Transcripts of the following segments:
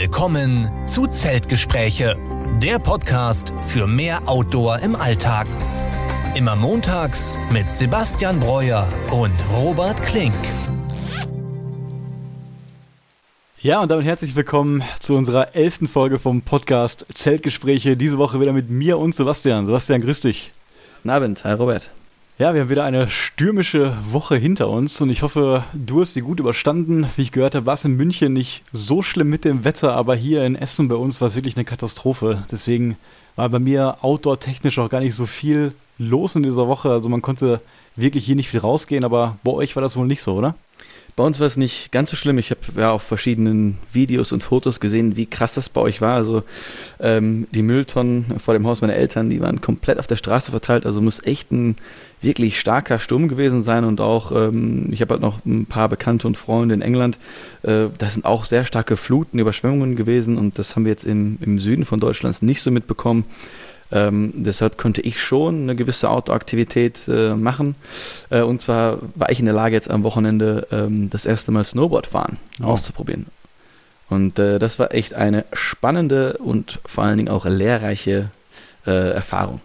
Willkommen zu Zeltgespräche, der Podcast für mehr Outdoor im Alltag. Immer montags mit Sebastian Breuer und Robert Klink. Ja, und damit herzlich willkommen zu unserer elften Folge vom Podcast Zeltgespräche. Diese Woche wieder mit mir und Sebastian. Sebastian, grüß dich. Guten Abend, hi Robert. Ja, wir haben wieder eine stürmische Woche hinter uns und ich hoffe, du hast sie gut überstanden. Wie ich gehört habe, war es in München nicht so schlimm mit dem Wetter, aber hier in Essen bei uns war es wirklich eine Katastrophe. Deswegen war bei mir outdoor-technisch auch gar nicht so viel los in dieser Woche. Also man konnte wirklich hier nicht viel rausgehen, aber bei euch war das wohl nicht so, oder? Bei uns war es nicht ganz so schlimm. Ich habe ja auf verschiedenen Videos und Fotos gesehen, wie krass das bei euch war. Also ähm, die Mülltonnen vor dem Haus meiner Eltern, die waren komplett auf der Straße verteilt. Also muss echt ein wirklich starker Sturm gewesen sein. Und auch, ähm, ich habe halt noch ein paar Bekannte und Freunde in England. Äh, das sind auch sehr starke Fluten, Überschwemmungen gewesen. Und das haben wir jetzt im, im Süden von Deutschlands nicht so mitbekommen. Ähm, deshalb konnte ich schon eine gewisse Outdoor-Aktivität äh, machen. Äh, und zwar war ich in der Lage, jetzt am Wochenende ähm, das erste Mal Snowboard fahren oh. auszuprobieren. Und äh, das war echt eine spannende und vor allen Dingen auch lehrreiche äh, Erfahrung.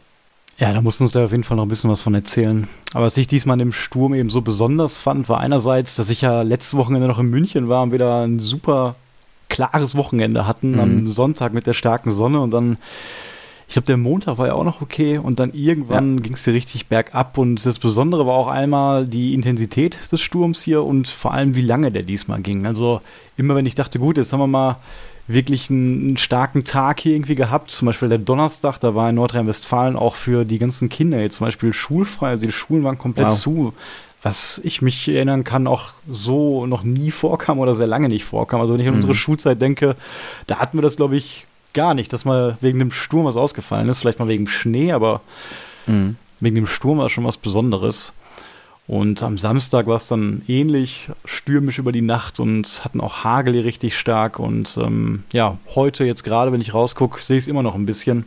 Ja, da musst du uns da auf jeden Fall noch ein bisschen was von erzählen. Aber was ich diesmal im Sturm eben so besonders fand, war einerseits, dass ich ja letztes Wochenende noch in München war und wir da ein super klares Wochenende hatten mhm. am Sonntag mit der starken Sonne und dann ich glaube, der Montag war ja auch noch okay und dann irgendwann ja. ging es hier richtig bergab und das Besondere war auch einmal die Intensität des Sturms hier und vor allem, wie lange der diesmal ging. Also immer wenn ich dachte, gut, jetzt haben wir mal wirklich einen, einen starken Tag hier irgendwie gehabt, zum Beispiel der Donnerstag, da war in Nordrhein-Westfalen auch für die ganzen Kinder jetzt zum Beispiel schulfrei, also die Schulen waren komplett wow. zu was ich mich erinnern kann, auch so noch nie vorkam oder sehr lange nicht vorkam. Also wenn ich an mhm. unsere Schulzeit denke, da hatten wir das, glaube ich, gar nicht, dass mal wegen dem Sturm was ausgefallen ist. Vielleicht mal wegen Schnee, aber mhm. wegen dem Sturm war schon was Besonderes. Und am Samstag war es dann ähnlich stürmisch über die Nacht und hatten auch Hagel hier richtig stark. Und ähm, ja, heute jetzt gerade, wenn ich rausgucke, sehe ich es immer noch ein bisschen.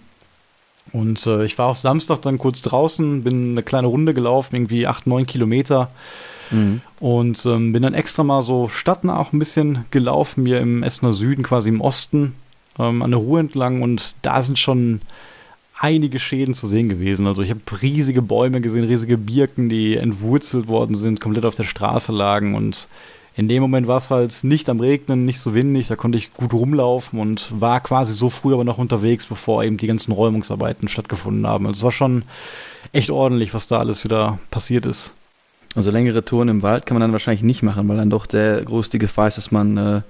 Und äh, ich war auch Samstag dann kurz draußen, bin eine kleine Runde gelaufen, irgendwie acht, neun Kilometer. Mhm. Und ähm, bin dann extra mal so stadtnah auch ein bisschen gelaufen, hier im Essener Süden, quasi im Osten ähm, an der Ruhr entlang und da sind schon einige Schäden zu sehen gewesen. Also ich habe riesige Bäume gesehen, riesige Birken, die entwurzelt worden sind, komplett auf der Straße lagen und in dem Moment war es halt nicht am Regnen, nicht so windig, da konnte ich gut rumlaufen und war quasi so früh aber noch unterwegs, bevor eben die ganzen Räumungsarbeiten stattgefunden haben. Also es war schon echt ordentlich, was da alles wieder passiert ist. Also längere Touren im Wald kann man dann wahrscheinlich nicht machen, weil dann doch sehr groß die Gefahr ist, dass man äh,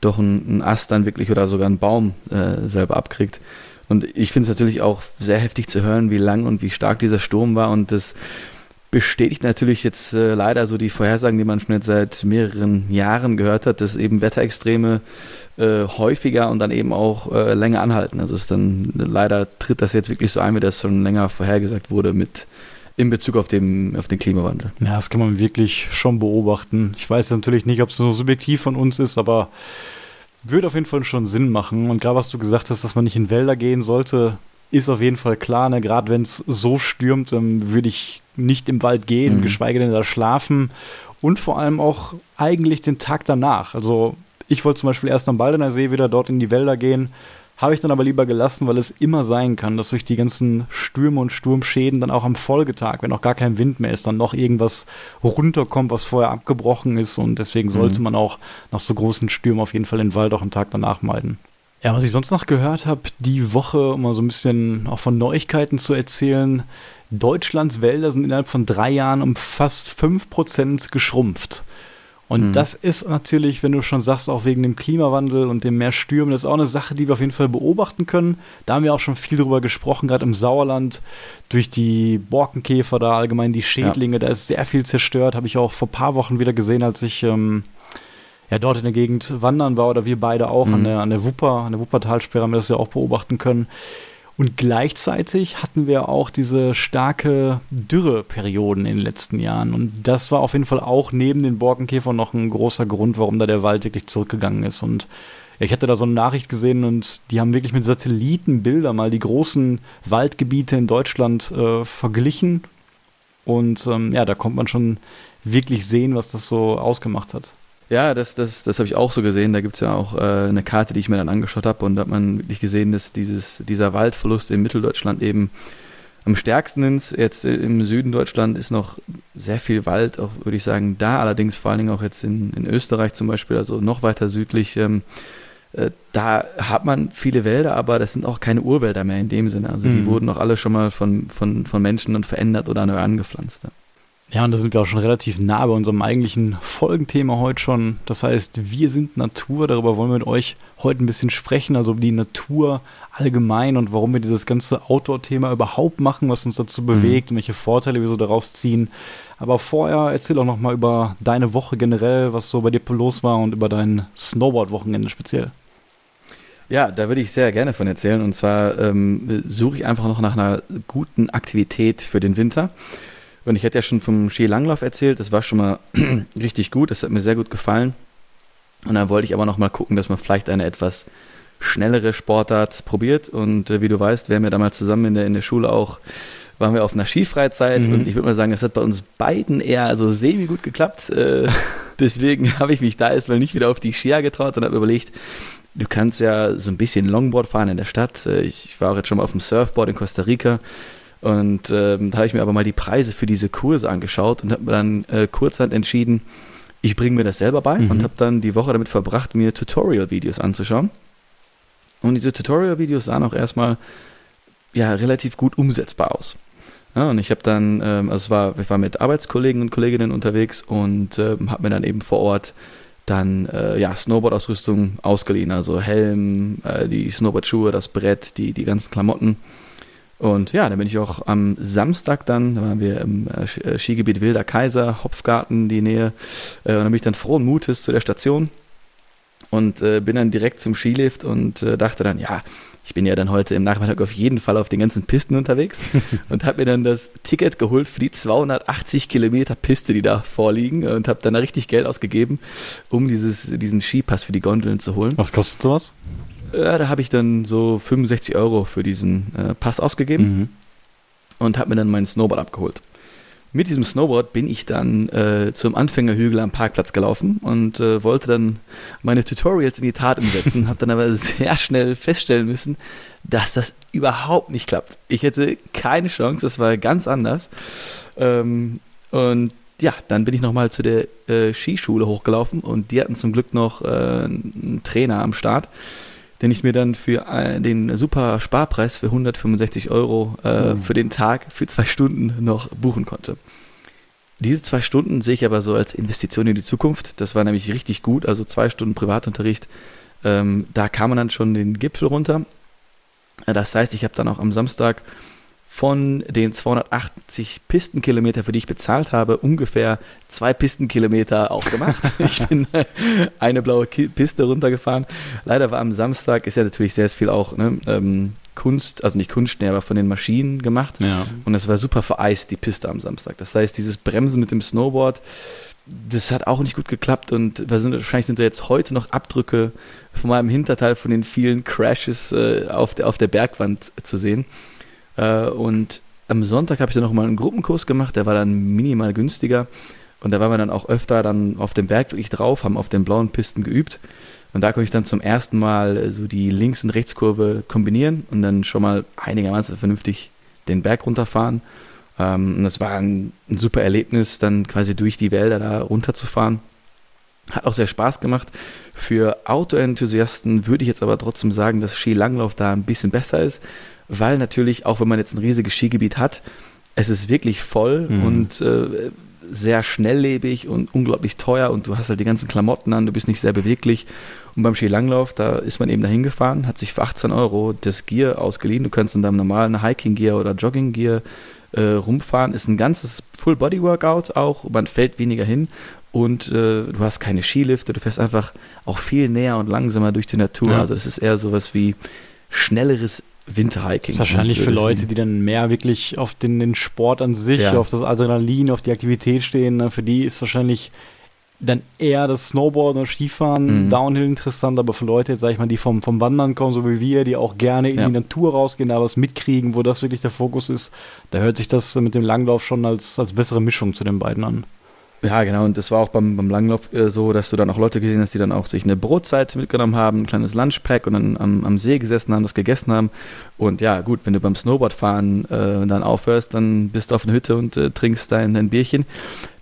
doch einen, Ast dann wirklich oder sogar einen Baum äh, selber abkriegt. Und ich finde es natürlich auch sehr heftig zu hören, wie lang und wie stark dieser Sturm war. Und das bestätigt natürlich jetzt äh, leider so die Vorhersagen, die man schon jetzt seit mehreren Jahren gehört hat, dass eben Wetterextreme äh, häufiger und dann eben auch äh, länger anhalten. Also es dann leider tritt das jetzt wirklich so ein, wie das schon länger vorhergesagt wurde mit in Bezug auf den, auf den Klimawandel. Ja, das kann man wirklich schon beobachten. Ich weiß natürlich nicht, ob es so subjektiv von uns ist, aber würde auf jeden Fall schon Sinn machen. Und gerade was du gesagt hast, dass man nicht in Wälder gehen sollte, ist auf jeden Fall klar. Ne? Gerade wenn es so stürmt, ähm, würde ich nicht im Wald gehen, mhm. geschweige denn da schlafen. Und vor allem auch eigentlich den Tag danach. Also ich wollte zum Beispiel erst am Baldener See wieder dort in die Wälder gehen habe ich dann aber lieber gelassen, weil es immer sein kann, dass durch die ganzen Stürme und Sturmschäden dann auch am Folgetag, wenn auch gar kein Wind mehr ist, dann noch irgendwas runterkommt, was vorher abgebrochen ist. Und deswegen mhm. sollte man auch nach so großen Stürmen auf jeden Fall den Wald auch am Tag danach meiden. Ja, was ich sonst noch gehört habe, die Woche, um mal so ein bisschen auch von Neuigkeiten zu erzählen, Deutschlands Wälder sind innerhalb von drei Jahren um fast 5% geschrumpft. Und mhm. das ist natürlich, wenn du schon sagst, auch wegen dem Klimawandel und dem mehr Stürmen, das ist auch eine Sache, die wir auf jeden Fall beobachten können. Da haben wir auch schon viel drüber gesprochen, gerade im Sauerland, durch die Borkenkäfer da, allgemein die Schädlinge, ja. da ist sehr viel zerstört. Habe ich auch vor ein paar Wochen wieder gesehen, als ich ähm, ja dort in der Gegend wandern war oder wir beide auch mhm. an, der, an der Wupper, an der Wuppertalsperre haben wir das ja auch beobachten können. Und gleichzeitig hatten wir auch diese starke Dürreperioden in den letzten Jahren. Und das war auf jeden Fall auch neben den Borkenkäfern noch ein großer Grund, warum da der Wald wirklich zurückgegangen ist. Und ich hatte da so eine Nachricht gesehen und die haben wirklich mit Satellitenbilder mal die großen Waldgebiete in Deutschland äh, verglichen. Und ähm, ja, da kommt man schon wirklich sehen, was das so ausgemacht hat. Ja, das, das, das habe ich auch so gesehen. Da gibt es ja auch äh, eine Karte, die ich mir dann angeschaut habe und da hat man wirklich gesehen, dass dieses, dieser Waldverlust in Mitteldeutschland eben am stärksten ist. Jetzt im Süden Deutschland ist noch sehr viel Wald, auch würde ich sagen, da. Allerdings vor allen Dingen auch jetzt in, in Österreich zum Beispiel, also noch weiter südlich. Ähm, äh, da hat man viele Wälder, aber das sind auch keine Urwälder mehr in dem Sinne. Also die mhm. wurden auch alle schon mal von, von, von Menschen dann verändert oder neu angepflanzt. Ja. Und da sind wir auch schon relativ nah bei unserem eigentlichen Folgenthema heute schon. Das heißt, wir sind Natur. Darüber wollen wir mit euch heute ein bisschen sprechen, also die Natur allgemein und warum wir dieses ganze Outdoor-Thema überhaupt machen, was uns dazu bewegt mhm. und welche Vorteile wir so daraus ziehen. Aber vorher erzähl doch nochmal über deine Woche generell, was so bei dir los war und über dein Snowboard-Wochenende speziell. Ja, da würde ich sehr gerne von erzählen. Und zwar ähm, suche ich einfach noch nach einer guten Aktivität für den Winter. Und ich hätte ja schon vom Skilanglauf erzählt, das war schon mal richtig gut, das hat mir sehr gut gefallen. Und dann wollte ich aber noch mal gucken, dass man vielleicht eine etwas schnellere Sportart probiert. Und äh, wie du weißt, wir haben ja damals zusammen in der, in der Schule auch, waren wir auf einer Skifreizeit. Mhm. Und ich würde mal sagen, es hat bei uns beiden eher also semi gut geklappt. Äh, deswegen habe ich mich da erstmal nicht wieder auf die Skier getraut, sondern habe überlegt, du kannst ja so ein bisschen Longboard fahren in der Stadt. Äh, ich war auch jetzt schon mal auf dem Surfboard in Costa Rica. Und ähm, da habe ich mir aber mal die Preise für diese Kurse angeschaut und habe mir dann äh, kurzhand entschieden, ich bringe mir das selber bei mhm. und habe dann die Woche damit verbracht, mir Tutorial-Videos anzuschauen. Und diese Tutorial-Videos sahen auch erstmal ja, relativ gut umsetzbar aus. Ja, und ich habe dann, ähm, also es war, ich war mit Arbeitskollegen und Kolleginnen unterwegs und ähm, habe mir dann eben vor Ort dann äh, ja, Snowboard-Ausrüstung ausgeliehen, also Helm, äh, die Snowboard-Schuhe, das Brett, die, die ganzen Klamotten und ja, da bin ich auch am Samstag dann, da waren wir im äh, äh, Skigebiet Wilder Kaiser, Hopfgarten, die Nähe. Äh, und dann bin ich dann frohen Mutes zu der Station und äh, bin dann direkt zum Skilift und dachte dann, ja, ich bin ja dann heute im Nachmittag auf jeden Fall auf den ganzen Pisten unterwegs und habe mir dann das Ticket geholt für die 280 Kilometer Piste, die da vorliegen und habe dann richtig Geld ausgegeben, um dieses, diesen Skipass für die Gondeln zu holen. Was kostet sowas? Ja, da habe ich dann so 65 Euro für diesen äh, Pass ausgegeben mhm. und habe mir dann mein Snowboard abgeholt. Mit diesem Snowboard bin ich dann äh, zum Anfängerhügel am Parkplatz gelaufen und äh, wollte dann meine Tutorials in die Tat umsetzen, habe dann aber sehr schnell feststellen müssen, dass das überhaupt nicht klappt. Ich hätte keine Chance, das war ganz anders. Ähm, und ja, dann bin ich nochmal zu der äh, Skischule hochgelaufen und die hatten zum Glück noch äh, einen Trainer am Start den ich mir dann für äh, den super Sparpreis für 165 Euro äh, mhm. für den Tag für zwei Stunden noch buchen konnte. Diese zwei Stunden sehe ich aber so als Investition in die Zukunft. Das war nämlich richtig gut, also zwei Stunden Privatunterricht. Ähm, da kam man dann schon den Gipfel runter. Das heißt, ich habe dann auch am Samstag von den 280 Pistenkilometer, für die ich bezahlt habe, ungefähr zwei Pistenkilometer auch gemacht. ich bin eine blaue Piste runtergefahren. Leider war am Samstag, ist ja natürlich sehr viel auch ne, ähm, Kunst, also nicht Kunstschnee, aber von den Maschinen gemacht. Ja. Und es war super vereist, die Piste am Samstag. Das heißt, dieses Bremsen mit dem Snowboard, das hat auch nicht gut geklappt und wahrscheinlich sind da jetzt heute noch Abdrücke von meinem Hinterteil von den vielen Crashes äh, auf, der, auf der Bergwand zu sehen. Äh, und am Sonntag habe ich dann nochmal einen Gruppenkurs gemacht, der war dann minimal günstiger. Und da waren wir dann auch öfter dann auf dem Berg wirklich drauf, haben auf den blauen Pisten geübt. Und da konnte ich dann zum ersten Mal so die Links- und Rechtskurve kombinieren und dann schon mal einigermaßen vernünftig den Berg runterfahren. Ähm, und das war ein, ein super Erlebnis, dann quasi durch die Wälder da runterzufahren. Hat auch sehr Spaß gemacht. Für Autoenthusiasten würde ich jetzt aber trotzdem sagen, dass Skilanglauf da ein bisschen besser ist, weil natürlich, auch wenn man jetzt ein riesiges Skigebiet hat, es ist wirklich voll mhm. und äh, sehr schnelllebig und unglaublich teuer und du hast halt die ganzen Klamotten an, du bist nicht sehr beweglich. Und beim Skilanglauf, da ist man eben dahin gefahren, hat sich für 18 Euro das Gear ausgeliehen. Du kannst in deinem normalen Hiking-Gear oder Jogging-Gear äh, rumfahren. Ist ein ganzes Full-Body-Workout auch, man fällt weniger hin und äh, du hast keine Skilifte, du fährst einfach auch viel näher und langsamer durch die Natur. Ja. Also das ist eher sowas wie schnelleres Winterhiking. Ist wahrscheinlich für Leute, die dann mehr wirklich auf den, den Sport an sich, ja. auf das Adrenalin, auf die Aktivität stehen, ne? für die ist wahrscheinlich dann eher das Snowboarden oder Skifahren, mhm. Downhill interessant, aber für Leute, sag ich mal, die vom, vom Wandern kommen, so wie wir, die auch gerne in ja. die Natur rausgehen, da was mitkriegen, wo das wirklich der Fokus ist, da hört sich das mit dem Langlauf schon als, als bessere Mischung zu den beiden an. Ja, genau. Und das war auch beim, beim Langlauf äh, so, dass du dann auch Leute gesehen hast, die dann auch sich eine Brotzeit mitgenommen haben, ein kleines Lunchpack und dann am, am See gesessen haben, das gegessen haben. Und ja, gut, wenn du beim Snowboardfahren äh, dann aufhörst, dann bist du auf einer Hütte und äh, trinkst dein, dein Bierchen.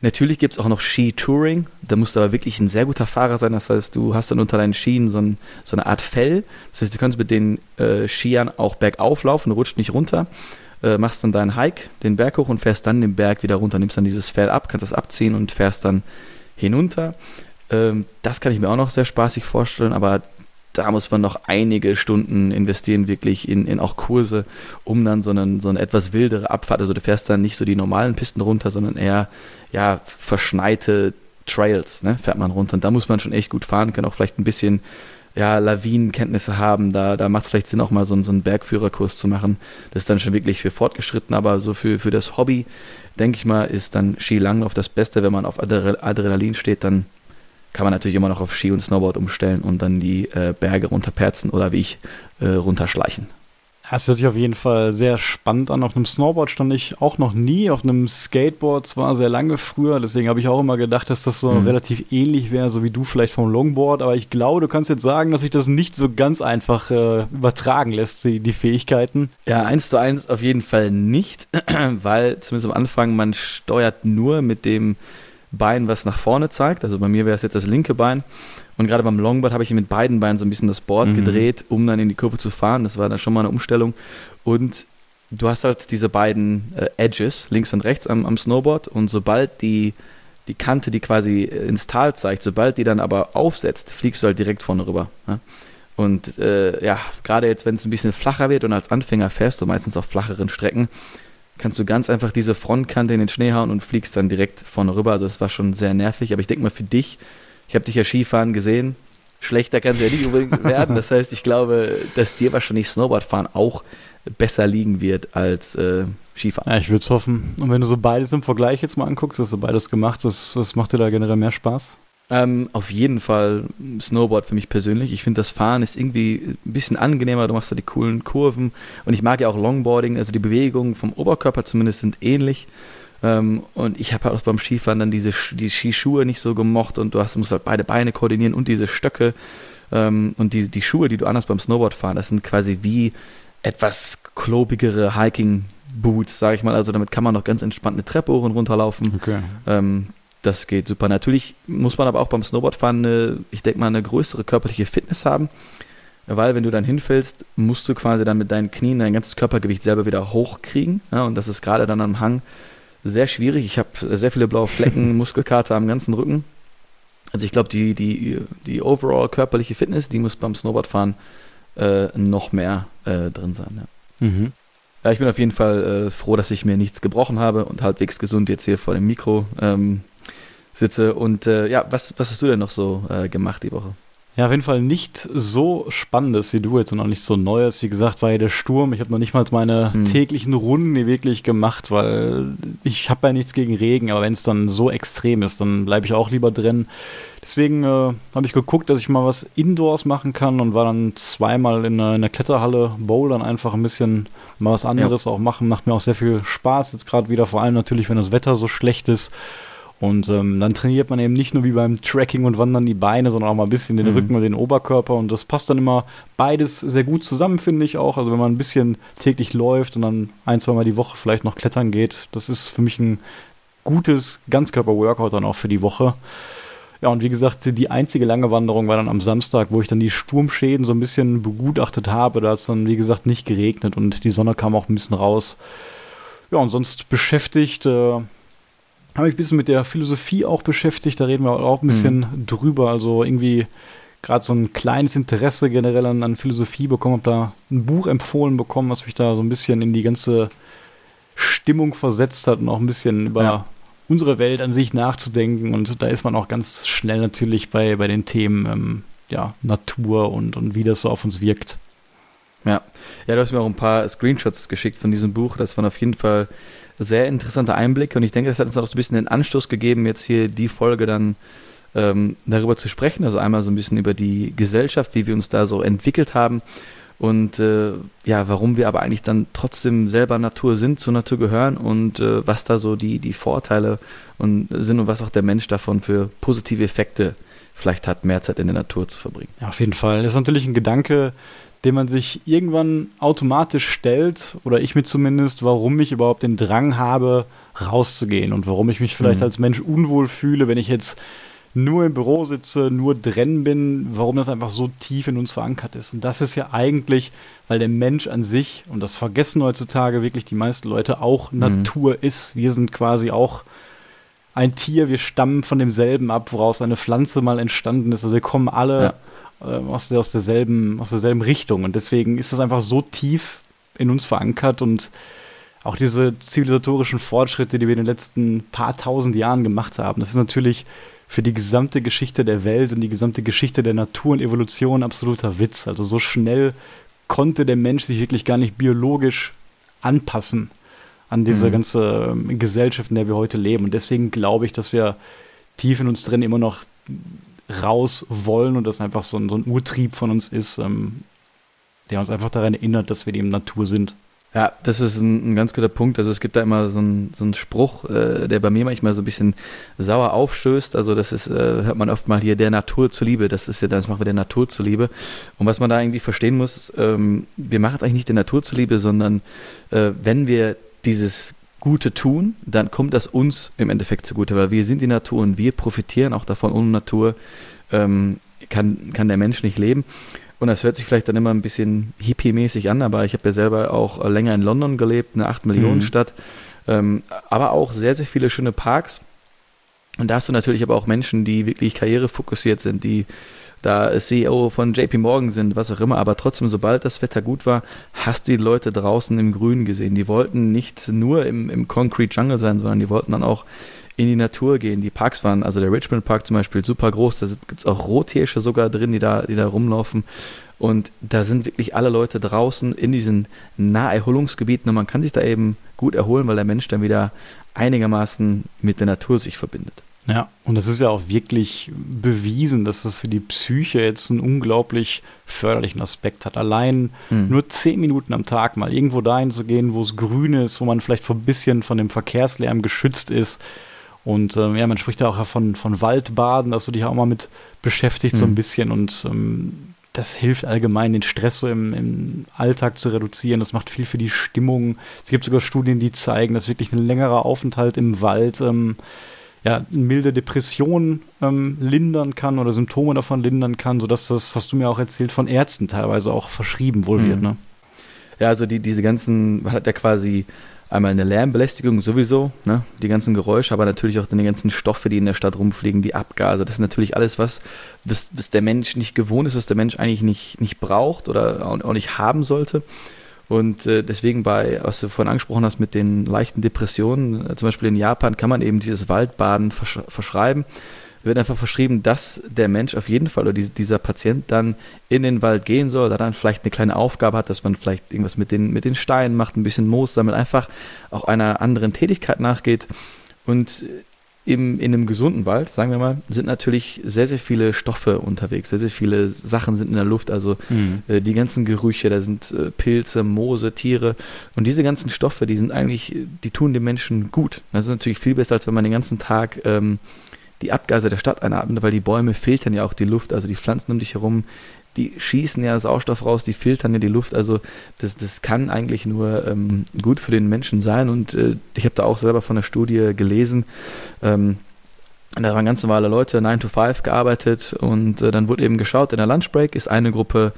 Natürlich gibt es auch noch Ski-Touring. Da musst du aber wirklich ein sehr guter Fahrer sein. Das heißt, du hast dann unter deinen Skien so, ein, so eine Art Fell. Das heißt, du kannst mit den äh, Skiern auch bergauf laufen, rutscht nicht runter äh, machst dann deinen Hike, den Berg hoch und fährst dann den Berg wieder runter, nimmst dann dieses Fell ab, kannst das abziehen und fährst dann hinunter. Ähm, das kann ich mir auch noch sehr spaßig vorstellen, aber da muss man noch einige Stunden investieren, wirklich in, in auch Kurse, um dann so, einen, so eine etwas wildere Abfahrt, also du fährst dann nicht so die normalen Pisten runter, sondern eher ja, verschneite Trails, ne, fährt man runter. Und da muss man schon echt gut fahren, kann auch vielleicht ein bisschen ja, Lawinenkenntnisse haben. Da, da macht es vielleicht Sinn, auch mal so, so einen Bergführerkurs zu machen. Das ist dann schon wirklich für Fortgeschritten, aber so für, für das Hobby, denke ich mal, ist dann Skilanglauf das Beste. Wenn man auf Adrenalin steht, dann kann man natürlich immer noch auf Ski und Snowboard umstellen und dann die äh, Berge runterperzen oder wie ich äh, runterschleichen. Das hört sich auf jeden Fall sehr spannend an. Auf einem Snowboard stand ich auch noch nie, auf einem Skateboard zwar sehr lange früher, deswegen habe ich auch immer gedacht, dass das so mhm. relativ ähnlich wäre, so wie du vielleicht vom Longboard, aber ich glaube, du kannst jetzt sagen, dass sich das nicht so ganz einfach äh, übertragen lässt, die, die Fähigkeiten. Ja, eins zu eins auf jeden Fall nicht, weil zumindest am Anfang man steuert nur mit dem Bein, was nach vorne zeigt. Also bei mir wäre es jetzt das linke Bein und gerade beim Longboard habe ich mit beiden Beinen so ein bisschen das Board mhm. gedreht, um dann in die Kurve zu fahren. Das war dann schon mal eine Umstellung. Und du hast halt diese beiden äh, Edges, links und rechts am, am Snowboard. Und sobald die, die Kante, die quasi ins Tal zeigt, sobald die dann aber aufsetzt, fliegst du halt direkt vorne rüber. Ja? Und äh, ja, gerade jetzt, wenn es ein bisschen flacher wird und als Anfänger fährst du meistens auf flacheren Strecken, kannst du ganz einfach diese Frontkante in den Schnee hauen und fliegst dann direkt vorne rüber. Also das war schon sehr nervig. Aber ich denke mal, für dich ich habe dich ja Skifahren gesehen. Schlechter kann es ja nicht unbedingt werden. Das heißt, ich glaube, dass dir wahrscheinlich Snowboardfahren auch besser liegen wird als äh, Skifahren. Ja, ich würde es hoffen. Und wenn du so beides im Vergleich jetzt mal anguckst, hast du beides gemacht, was, was macht dir da generell mehr Spaß? Ähm, auf jeden Fall Snowboard für mich persönlich. Ich finde, das Fahren ist irgendwie ein bisschen angenehmer. Du machst da die coolen Kurven. Und ich mag ja auch Longboarding. Also die Bewegungen vom Oberkörper zumindest sind ähnlich. Ähm, und ich habe halt auch beim Skifahren dann diese die Skischuhe nicht so gemocht und du hast, musst halt beide Beine koordinieren und diese Stöcke. Ähm, und die, die Schuhe, die du anders beim Snowboard fahren, das sind quasi wie etwas klobigere Hiking-Boots, sage ich mal. Also damit kann man noch ganz entspannt eine Treppe hoch und runter laufen. Okay. Ähm, das geht super. Natürlich muss man aber auch beim Snowboardfahren, eine, ich denke mal, eine größere körperliche Fitness haben. Weil wenn du dann hinfällst, musst du quasi dann mit deinen Knien dein ganzes Körpergewicht selber wieder hochkriegen. Ja, und das ist gerade dann am Hang sehr schwierig. Ich habe sehr viele blaue Flecken, Muskelkater am ganzen Rücken. Also ich glaube, die, die, die overall körperliche Fitness, die muss beim Snowboardfahren äh, noch mehr äh, drin sein. Ja. Mhm. ja. ich bin auf jeden Fall äh, froh, dass ich mir nichts gebrochen habe und halbwegs gesund jetzt hier vor dem Mikro ähm, sitze. Und äh, ja, was, was hast du denn noch so äh, gemacht die Woche? Ja, auf jeden Fall nicht so spannendes wie du jetzt und auch nicht so neues. Wie gesagt, war ja der Sturm. Ich habe noch nicht mal meine hm. täglichen Runden wirklich gemacht, weil ich habe ja nichts gegen Regen, aber wenn es dann so extrem ist, dann bleibe ich auch lieber drin. Deswegen äh, habe ich geguckt, dass ich mal was Indoors machen kann und war dann zweimal in einer, in einer Kletterhalle bouldern, einfach ein bisschen mal was anderes ja. auch machen. Macht mir auch sehr viel Spaß jetzt gerade wieder, vor allem natürlich, wenn das Wetter so schlecht ist. Und ähm, dann trainiert man eben nicht nur wie beim Tracking und Wandern die Beine, sondern auch mal ein bisschen den mhm. Rücken und den Oberkörper. Und das passt dann immer beides sehr gut zusammen, finde ich auch. Also wenn man ein bisschen täglich läuft und dann ein, zwei Mal die Woche vielleicht noch klettern geht, das ist für mich ein gutes Ganzkörper-Workout dann auch für die Woche. Ja, und wie gesagt, die einzige lange Wanderung war dann am Samstag, wo ich dann die Sturmschäden so ein bisschen begutachtet habe. Da hat es dann, wie gesagt, nicht geregnet und die Sonne kam auch ein bisschen raus. Ja, und sonst beschäftigt. Äh, habe ich ein bisschen mit der Philosophie auch beschäftigt. Da reden wir auch ein bisschen mhm. drüber. Also irgendwie gerade so ein kleines Interesse generell an, an Philosophie bekommen. Habe da ein Buch empfohlen bekommen, was mich da so ein bisschen in die ganze Stimmung versetzt hat und auch ein bisschen über ja. unsere Welt an sich nachzudenken. Und da ist man auch ganz schnell natürlich bei, bei den Themen ähm, ja, Natur und, und wie das so auf uns wirkt. Ja. ja, du hast mir auch ein paar Screenshots geschickt von diesem Buch. Das waren auf jeden Fall sehr interessante Einblicke und ich denke, das hat uns auch so ein bisschen den Anstoß gegeben, jetzt hier die Folge dann ähm, darüber zu sprechen. Also einmal so ein bisschen über die Gesellschaft, wie wir uns da so entwickelt haben und äh, ja, warum wir aber eigentlich dann trotzdem selber Natur sind, zur Natur gehören und äh, was da so die, die Vorteile und sind und was auch der Mensch davon für positive Effekte vielleicht hat, mehr Zeit in der Natur zu verbringen. Ja, auf jeden Fall. Das ist natürlich ein Gedanke, den man sich irgendwann automatisch stellt, oder ich mir zumindest, warum ich überhaupt den Drang habe, rauszugehen und warum ich mich vielleicht mhm. als Mensch unwohl fühle, wenn ich jetzt nur im Büro sitze, nur drin bin, warum das einfach so tief in uns verankert ist. Und das ist ja eigentlich, weil der Mensch an sich, und das vergessen heutzutage wirklich die meisten Leute, auch mhm. Natur ist. Wir sind quasi auch ein Tier, wir stammen von demselben ab, woraus eine Pflanze mal entstanden ist. Also wir kommen alle ja. Äh, aus, aus, derselben, aus derselben Richtung. Und deswegen ist das einfach so tief in uns verankert und auch diese zivilisatorischen Fortschritte, die wir in den letzten paar tausend Jahren gemacht haben, das ist natürlich für die gesamte Geschichte der Welt und die gesamte Geschichte der Natur und Evolution absoluter Witz. Also so schnell konnte der Mensch sich wirklich gar nicht biologisch anpassen an diese mhm. ganze ähm, Gesellschaft, in der wir heute leben. Und deswegen glaube ich, dass wir tief in uns drin immer noch raus wollen und das einfach so ein, so ein Urtrieb von uns ist, ähm, der uns einfach daran erinnert, dass wir die Natur sind. Ja, das ist ein, ein, ganz guter Punkt. Also es gibt da immer so einen so Spruch, äh, der bei mir manchmal so ein bisschen sauer aufstößt. Also das ist, äh, hört man oft mal hier, der Natur zuliebe. Das ist ja, das machen wir der Natur zuliebe. Und was man da irgendwie verstehen muss, ähm, wir machen es eigentlich nicht der Natur zuliebe, sondern äh, wenn wir dieses Gute tun, dann kommt das uns im Endeffekt zugute, weil wir sind die Natur und wir profitieren auch davon. Ohne Natur ähm, kann, kann der Mensch nicht leben. Und das hört sich vielleicht dann immer ein bisschen hippie-mäßig an, aber ich habe ja selber auch länger in London gelebt, eine 8-Millionen-Stadt, mhm. ähm, aber auch sehr, sehr viele schöne Parks. Und da hast du natürlich aber auch Menschen, die wirklich karrierefokussiert sind, die da CEO von JP Morgan sind, was auch immer, aber trotzdem, sobald das Wetter gut war, hast du die Leute draußen im Grün gesehen. Die wollten nicht nur im, im Concrete Jungle sein, sondern die wollten dann auch in die Natur gehen. Die Parks waren, also der Richmond Park zum Beispiel, super groß. Da gibt es auch Rothirsche sogar drin, die da, die da rumlaufen. Und da sind wirklich alle Leute draußen in diesen Naherholungsgebieten und man kann sich da eben gut erholen, weil der Mensch dann wieder einigermaßen mit der Natur sich verbindet. Ja, und das ist ja auch wirklich bewiesen, dass das für die Psyche jetzt einen unglaublich förderlichen Aspekt hat. Allein mhm. nur zehn Minuten am Tag mal irgendwo dahin zu gehen, wo es grün ist, wo man vielleicht ein bisschen von dem Verkehrslärm geschützt ist, und ähm, ja, man spricht ja auch von, von Waldbaden, dass du dich auch mal mit beschäftigt, mhm. so ein mhm. bisschen. Und ähm, das hilft allgemein, den Stress so im, im, Alltag zu reduzieren. Das macht viel für die Stimmung. Es gibt sogar Studien, die zeigen, dass wirklich ein längerer Aufenthalt im Wald ähm, ja, milde Depressionen ähm, lindern kann oder Symptome davon lindern kann, sodass das, hast du mir auch erzählt, von Ärzten teilweise auch verschrieben wohl mhm. wird. Ne? Ja, also die, diese ganzen, man hat ja quasi einmal eine Lärmbelästigung sowieso, ne? die ganzen Geräusche, aber natürlich auch die ganzen Stoffe, die in der Stadt rumfliegen, die Abgase. Das ist natürlich alles, was, was, was der Mensch nicht gewohnt ist, was der Mensch eigentlich nicht, nicht braucht oder auch nicht haben sollte. Und äh, deswegen bei, was du vorhin angesprochen hast mit den leichten Depressionen, äh, zum Beispiel in Japan kann man eben dieses Waldbaden versch verschreiben wird einfach verschrieben, dass der Mensch auf jeden Fall oder dieser Patient dann in den Wald gehen soll, da dann vielleicht eine kleine Aufgabe hat, dass man vielleicht irgendwas mit den, mit den Steinen macht, ein bisschen Moos sammelt, einfach auch einer anderen Tätigkeit nachgeht. Und im, in einem gesunden Wald, sagen wir mal, sind natürlich sehr, sehr viele Stoffe unterwegs, sehr, sehr viele Sachen sind in der Luft, also mhm. äh, die ganzen Gerüche, da sind äh, Pilze, Moose, Tiere und diese ganzen Stoffe, die sind eigentlich, die tun dem Menschen gut. Das ist natürlich viel besser, als wenn man den ganzen Tag ähm, die Abgase der Stadt einatmen, weil die Bäume filtern ja auch die Luft, also die Pflanzen um dich herum, die schießen ja Sauerstoff raus, die filtern ja die Luft, also das, das kann eigentlich nur ähm, gut für den Menschen sein. Und äh, ich habe da auch selber von der Studie gelesen, ähm, da waren ganz normale Leute, 9 to 5 gearbeitet und äh, dann wurde eben geschaut, in der Lunchbreak ist eine Gruppe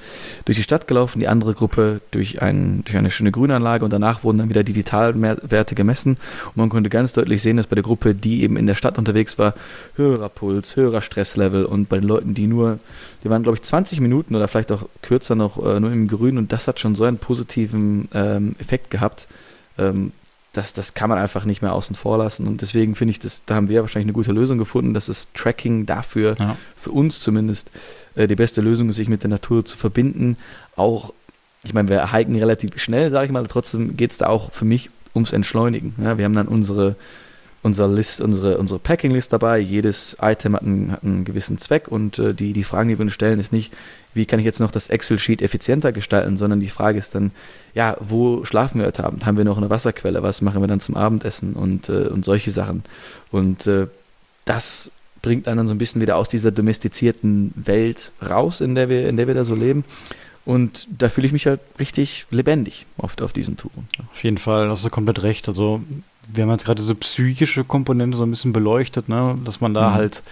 durch die Stadt gelaufen, die andere Gruppe durch, ein, durch eine schöne Grünanlage und danach wurden dann wieder die Vitalwerte gemessen und man konnte ganz deutlich sehen, dass bei der Gruppe, die eben in der Stadt unterwegs war, höherer Puls, höherer Stresslevel und bei den Leuten, die nur, die waren glaube ich 20 Minuten oder vielleicht auch kürzer noch äh, nur im Grün und das hat schon so einen positiven ähm, Effekt gehabt. Ähm, das, das kann man einfach nicht mehr außen vor lassen. Und deswegen finde ich, das, da haben wir wahrscheinlich eine gute Lösung gefunden, dass das Tracking dafür, ja. für uns zumindest, äh, die beste Lösung ist, sich mit der Natur zu verbinden. Auch, ich meine, wir hiken relativ schnell, sage ich mal, trotzdem geht es da auch für mich ums Entschleunigen. Ja, wir haben dann unsere unser List, unsere, unsere Packing-List dabei. Jedes Item hat einen, hat einen gewissen Zweck und äh, die, die Fragen, die wir uns stellen, ist nicht, wie kann ich jetzt noch das Excel-Sheet effizienter gestalten, sondern die Frage ist dann, ja, wo schlafen wir heute Abend? Haben wir noch eine Wasserquelle? Was machen wir dann zum Abendessen? Und, äh, und solche Sachen. Und äh, das bringt einen dann so ein bisschen wieder aus dieser domestizierten Welt raus, in der wir, in der wir da so leben. Und da fühle ich mich halt richtig lebendig oft auf diesen Touren. Auf jeden Fall, hast du komplett recht. Also, wir haben jetzt gerade diese psychische Komponente so ein bisschen beleuchtet, ne? dass man da mhm. halt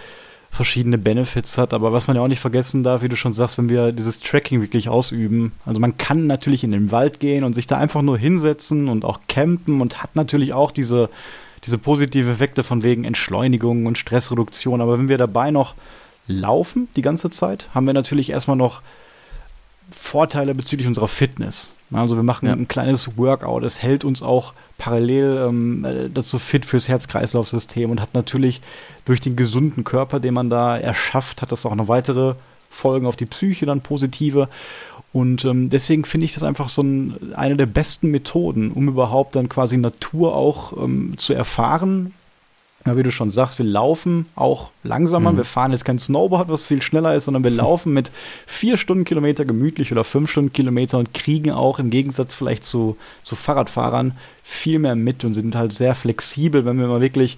verschiedene Benefits hat. Aber was man ja auch nicht vergessen darf, wie du schon sagst, wenn wir dieses Tracking wirklich ausüben. Also man kann natürlich in den Wald gehen und sich da einfach nur hinsetzen und auch campen und hat natürlich auch diese, diese positive Effekte von wegen Entschleunigung und Stressreduktion. Aber wenn wir dabei noch laufen die ganze Zeit, haben wir natürlich erstmal noch Vorteile bezüglich unserer Fitness. Also wir machen ja. ein kleines Workout, es hält uns auch parallel ähm, äh, dazu fit fürs Herz-Kreislauf-System und hat natürlich durch den gesunden Körper, den man da erschafft, hat das auch noch weitere Folgen auf die Psyche, dann positive. Und ähm, deswegen finde ich das einfach so ein, eine der besten Methoden, um überhaupt dann quasi Natur auch ähm, zu erfahren, ja, wie du schon sagst, wir laufen auch langsamer. Mhm. Wir fahren jetzt kein Snowboard, was viel schneller ist, sondern wir laufen mit vier Stundenkilometer gemütlich oder fünf Stundenkilometer und kriegen auch im Gegensatz vielleicht zu, zu Fahrradfahrern viel mehr mit und sind halt sehr flexibel, wenn wir mal wirklich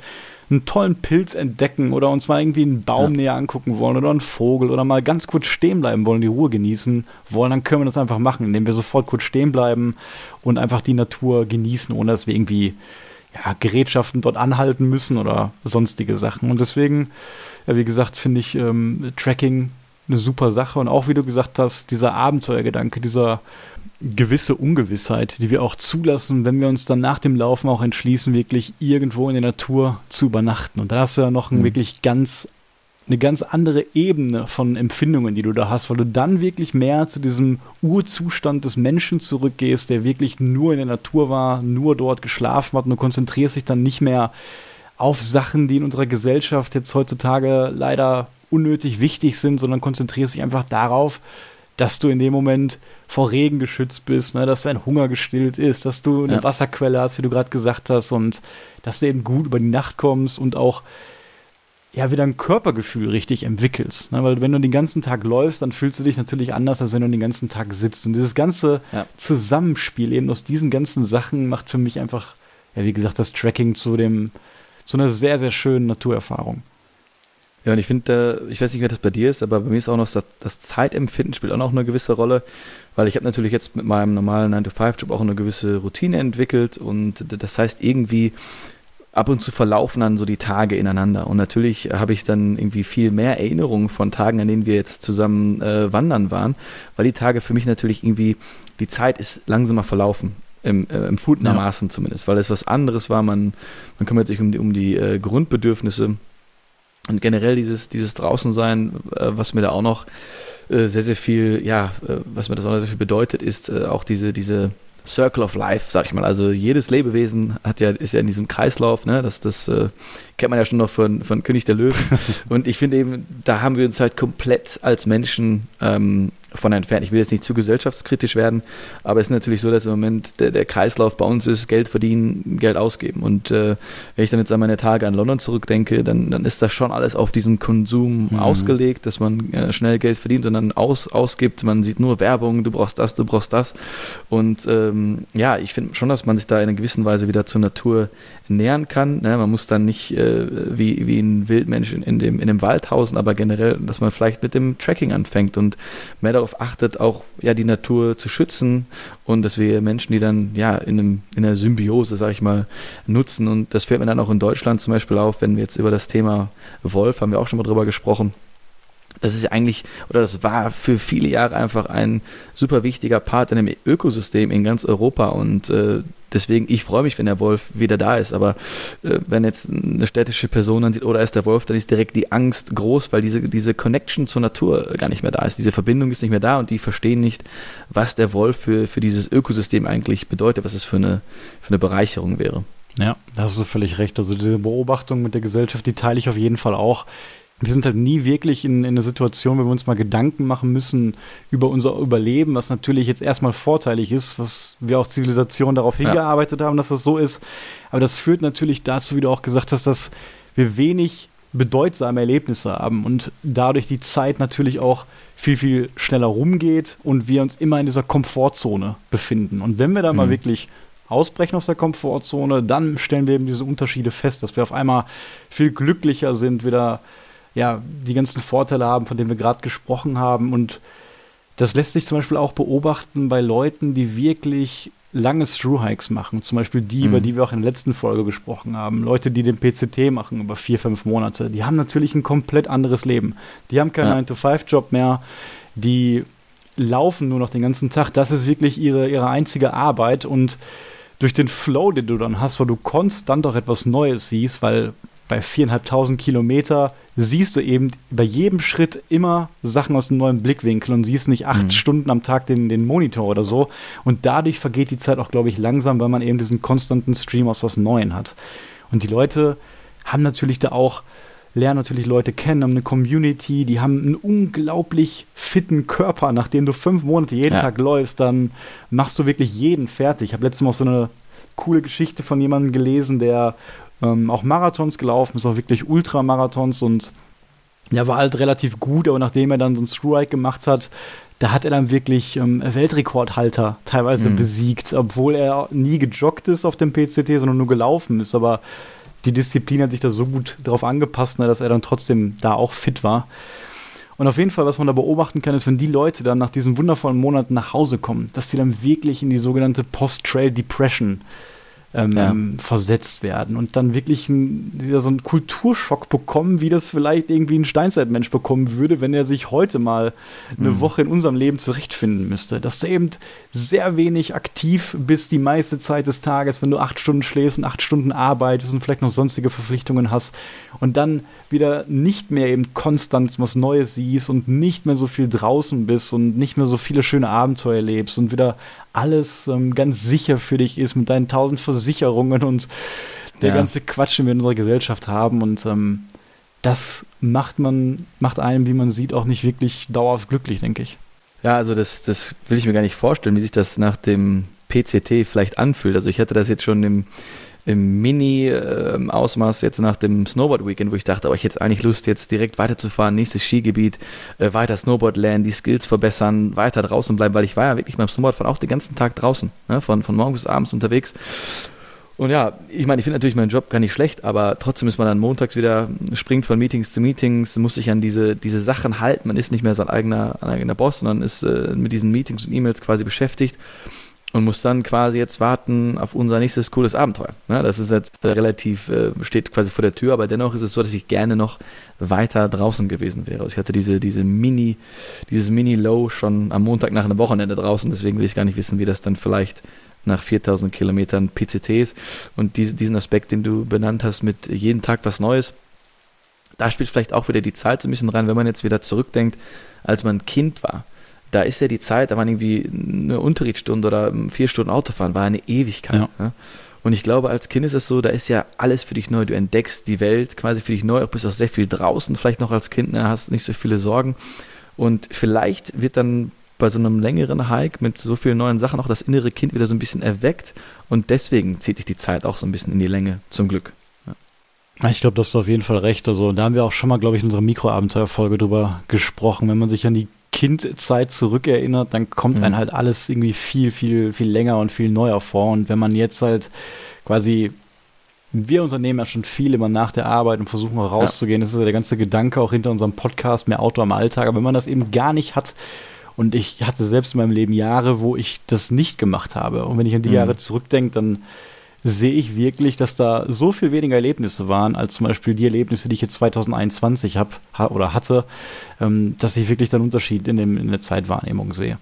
einen tollen Pilz entdecken oder uns mal irgendwie einen Baum ja. näher angucken wollen oder einen Vogel oder mal ganz kurz stehen bleiben wollen, die Ruhe genießen wollen, dann können wir das einfach machen, indem wir sofort kurz stehen bleiben und einfach die Natur genießen, ohne dass wir irgendwie ja, Gerätschaften dort anhalten müssen oder sonstige Sachen. Und deswegen, ja, wie gesagt, finde ich ähm, Tracking eine super Sache. Und auch, wie du gesagt hast, dieser Abenteuergedanke, dieser gewisse Ungewissheit, die wir auch zulassen, wenn wir uns dann nach dem Laufen auch entschließen, wirklich irgendwo in der Natur zu übernachten. Und da hast du ja noch einen mhm. wirklich ganz eine ganz andere Ebene von Empfindungen, die du da hast, weil du dann wirklich mehr zu diesem Urzustand des Menschen zurückgehst, der wirklich nur in der Natur war, nur dort geschlafen hat und du konzentrierst dich dann nicht mehr auf Sachen, die in unserer Gesellschaft jetzt heutzutage leider unnötig wichtig sind, sondern konzentrierst dich einfach darauf, dass du in dem Moment vor Regen geschützt bist, ne, dass dein Hunger gestillt ist, dass du eine ja. Wasserquelle hast, wie du gerade gesagt hast, und dass du eben gut über die Nacht kommst und auch ja wieder ein Körpergefühl richtig entwickelst. Ne? Weil wenn du den ganzen Tag läufst, dann fühlst du dich natürlich anders, als wenn du den ganzen Tag sitzt. Und dieses ganze ja. Zusammenspiel eben aus diesen ganzen Sachen macht für mich einfach, ja, wie gesagt, das Tracking zu dem, zu einer sehr, sehr schönen Naturerfahrung. Ja, und ich finde, ich weiß nicht, wie das bei dir ist, aber bei mir ist auch noch das, das Zeitempfinden spielt auch noch eine gewisse Rolle, weil ich habe natürlich jetzt mit meinem normalen 9-to-5-Job auch eine gewisse Routine entwickelt und das heißt irgendwie ab und zu verlaufen dann so die Tage ineinander. Und natürlich habe ich dann irgendwie viel mehr Erinnerungen von Tagen, an denen wir jetzt zusammen äh, wandern waren, weil die Tage für mich natürlich irgendwie, die Zeit ist langsamer verlaufen. Im, äh, empfundenermaßen ja. zumindest, weil es was anderes war. Man, man kümmert sich um die, um die äh, Grundbedürfnisse und generell dieses, dieses Draußensein, äh, was mir da auch noch äh, sehr, sehr viel, ja, äh, was mir das auch noch sehr viel bedeutet, ist äh, auch diese, diese Circle of Life, sag ich mal. Also jedes Lebewesen hat ja, ist ja in diesem Kreislauf, ne? Das, das äh, kennt man ja schon noch von, von König der Löwen. und ich finde eben, da haben wir uns halt komplett als Menschen ähm, von entfernt. Ich will jetzt nicht zu gesellschaftskritisch werden, aber es ist natürlich so, dass im Moment der, der Kreislauf bei uns ist, Geld verdienen, Geld ausgeben. Und äh, wenn ich dann jetzt an meine Tage an London zurückdenke, dann, dann ist das schon alles auf diesen Konsum mhm. ausgelegt, dass man äh, schnell Geld verdient und dann aus, ausgibt. Man sieht nur Werbung, du brauchst das, du brauchst das. Und ähm, ja, ich finde schon, dass man sich da in einer gewissen Weise wieder zur Natur nähern kann. Ne? Man muss dann nicht äh, wie, wie ein Wildmensch in, in, dem, in dem Wald hausen, aber generell, dass man vielleicht mit dem Tracking anfängt und mehr darauf achtet, auch ja die Natur zu schützen und dass wir Menschen, die dann ja in, einem, in einer Symbiose, sag ich mal, nutzen. Und das fällt mir dann auch in Deutschland zum Beispiel auf, wenn wir jetzt über das Thema Wolf, haben wir auch schon mal drüber gesprochen, das ist ja eigentlich, oder das war für viele Jahre einfach ein super wichtiger Part in dem Ökosystem in ganz Europa und äh, deswegen, ich freue mich, wenn der Wolf wieder da ist, aber äh, wenn jetzt eine städtische Person dann sieht, oder oh, ist der Wolf, dann ist direkt die Angst groß, weil diese, diese Connection zur Natur gar nicht mehr da ist. Diese Verbindung ist nicht mehr da und die verstehen nicht, was der Wolf für, für dieses Ökosystem eigentlich bedeutet, was es für eine, für eine Bereicherung wäre. Ja, da hast du völlig recht. Also diese Beobachtung mit der Gesellschaft, die teile ich auf jeden Fall auch wir sind halt nie wirklich in, in einer Situation, wo wir uns mal Gedanken machen müssen über unser Überleben, was natürlich jetzt erstmal vorteilig ist, was wir auch Zivilisation darauf hingearbeitet ja. haben, dass das so ist. Aber das führt natürlich dazu, wie du auch gesagt hast, dass wir wenig bedeutsame Erlebnisse haben und dadurch die Zeit natürlich auch viel, viel schneller rumgeht und wir uns immer in dieser Komfortzone befinden. Und wenn wir da mhm. mal wirklich ausbrechen aus der Komfortzone, dann stellen wir eben diese Unterschiede fest, dass wir auf einmal viel glücklicher sind, wieder ja, die ganzen Vorteile haben, von denen wir gerade gesprochen haben. Und das lässt sich zum Beispiel auch beobachten bei Leuten, die wirklich lange Through-Hikes machen. Zum Beispiel die, mhm. über die wir auch in der letzten Folge gesprochen haben. Leute, die den PCT machen über vier, fünf Monate. Die haben natürlich ein komplett anderes Leben. Die haben keinen ja. 9-to-5-Job mehr. Die laufen nur noch den ganzen Tag. Das ist wirklich ihre, ihre einzige Arbeit. Und durch den Flow, den du dann hast, wo du konstant auch etwas Neues siehst, weil bei viereinhalbtausend Kilometer siehst du eben bei jedem Schritt immer Sachen aus einem neuen Blickwinkel und siehst nicht acht mhm. Stunden am Tag den, den Monitor oder so. Und dadurch vergeht die Zeit auch, glaube ich, langsam, weil man eben diesen konstanten Stream aus was Neuem hat. Und die Leute haben natürlich da auch, lernen natürlich Leute kennen, haben eine Community, die haben einen unglaublich fitten Körper. Nachdem du fünf Monate jeden ja. Tag läufst, dann machst du wirklich jeden fertig. Ich habe letztes Mal so eine coole Geschichte von jemandem gelesen, der ähm, auch Marathons gelaufen, ist auch wirklich Ultramarathons und ja, war halt relativ gut, aber nachdem er dann so einen Strike gemacht hat, da hat er dann wirklich ähm, Weltrekordhalter teilweise mhm. besiegt, obwohl er nie gejoggt ist auf dem PCT, sondern nur gelaufen ist. Aber die Disziplin hat sich da so gut darauf angepasst, ne, dass er dann trotzdem da auch fit war. Und auf jeden Fall, was man da beobachten kann, ist, wenn die Leute dann nach diesen wundervollen Monaten nach Hause kommen, dass die dann wirklich in die sogenannte Post-Trail Depression ähm, ja. versetzt werden und dann wirklich ein, wieder so einen Kulturschock bekommen, wie das vielleicht irgendwie ein Steinzeitmensch bekommen würde, wenn er sich heute mal eine mhm. Woche in unserem Leben zurechtfinden müsste. Dass du eben sehr wenig aktiv bist die meiste Zeit des Tages, wenn du acht Stunden schläfst und acht Stunden arbeitest und vielleicht noch sonstige Verpflichtungen hast und dann wieder nicht mehr eben konstant was Neues siehst und nicht mehr so viel draußen bist und nicht mehr so viele schöne Abenteuer lebst und wieder alles ähm, ganz sicher für dich ist mit deinen tausend Versicherungen und der ja. ganze Quatsch, den wir in unserer Gesellschaft haben und ähm, das macht man, macht einem, wie man sieht, auch nicht wirklich dauerhaft glücklich, denke ich. Ja, also das, das will ich mir gar nicht vorstellen, wie sich das nach dem PCT vielleicht anfühlt. Also ich hatte das jetzt schon im, im Mini-Ausmaß jetzt nach dem Snowboard-Weekend, wo ich dachte, aber ich hätte eigentlich Lust, jetzt direkt weiterzufahren, nächstes Skigebiet, äh, weiter Snowboard lernen, die Skills verbessern, weiter draußen bleiben, weil ich war ja wirklich beim Snowboardfahren auch den ganzen Tag draußen, ne, von, von morgens bis abends unterwegs. Und ja, ich meine, ich finde natürlich meinen Job gar nicht schlecht, aber trotzdem ist man dann montags wieder, springt von Meetings zu Meetings, muss sich an diese, diese Sachen halten. Man ist nicht mehr sein eigener, eigener Boss, sondern ist äh, mit diesen Meetings und E-Mails quasi beschäftigt und muss dann quasi jetzt warten auf unser nächstes cooles Abenteuer. Ja, das ist jetzt relativ, äh, steht quasi vor der Tür, aber dennoch ist es so, dass ich gerne noch weiter draußen gewesen wäre. Ich hatte diese, diese Mini, dieses Mini-Low schon am Montag nach einem Wochenende draußen, deswegen will ich gar nicht wissen, wie das dann vielleicht nach 4000 Kilometern PCT ist. Und diese, diesen Aspekt, den du benannt hast, mit jeden Tag was Neues, da spielt vielleicht auch wieder die Zeit so ein bisschen rein, wenn man jetzt wieder zurückdenkt, als man Kind war da ist ja die Zeit, da waren irgendwie eine Unterrichtsstunde oder vier Stunden Autofahren, war eine Ewigkeit. Ja. Ja? Und ich glaube, als Kind ist es so, da ist ja alles für dich neu. Du entdeckst die Welt quasi für dich neu, auch bist auch sehr viel draußen, vielleicht noch als Kind, ne, hast nicht so viele Sorgen. Und vielleicht wird dann bei so einem längeren Hike mit so vielen neuen Sachen auch das innere Kind wieder so ein bisschen erweckt. Und deswegen zieht sich die Zeit auch so ein bisschen in die Länge, zum Glück. Ja. Ich glaube, das ist auf jeden Fall recht. Also, da haben wir auch schon mal, glaube ich, in unserer Mikroabenteuerfolge drüber gesprochen. Wenn man sich an die Kindzeit zurückerinnert, dann kommt mhm. einem halt alles irgendwie viel, viel, viel länger und viel neuer vor. Und wenn man jetzt halt quasi, wir unternehmen ja schon viel immer nach der Arbeit und versuchen rauszugehen, ja. das ist ja der ganze Gedanke auch hinter unserem Podcast, mehr Auto am Alltag. Aber wenn man das eben gar nicht hat, und ich hatte selbst in meinem Leben Jahre, wo ich das nicht gemacht habe. Und wenn ich an die mhm. Jahre zurückdenke, dann sehe ich wirklich, dass da so viel weniger Erlebnisse waren, als zum Beispiel die Erlebnisse, die ich jetzt 2021 habe ha oder hatte, ähm, dass ich wirklich einen Unterschied in, dem, in der Zeitwahrnehmung sehe.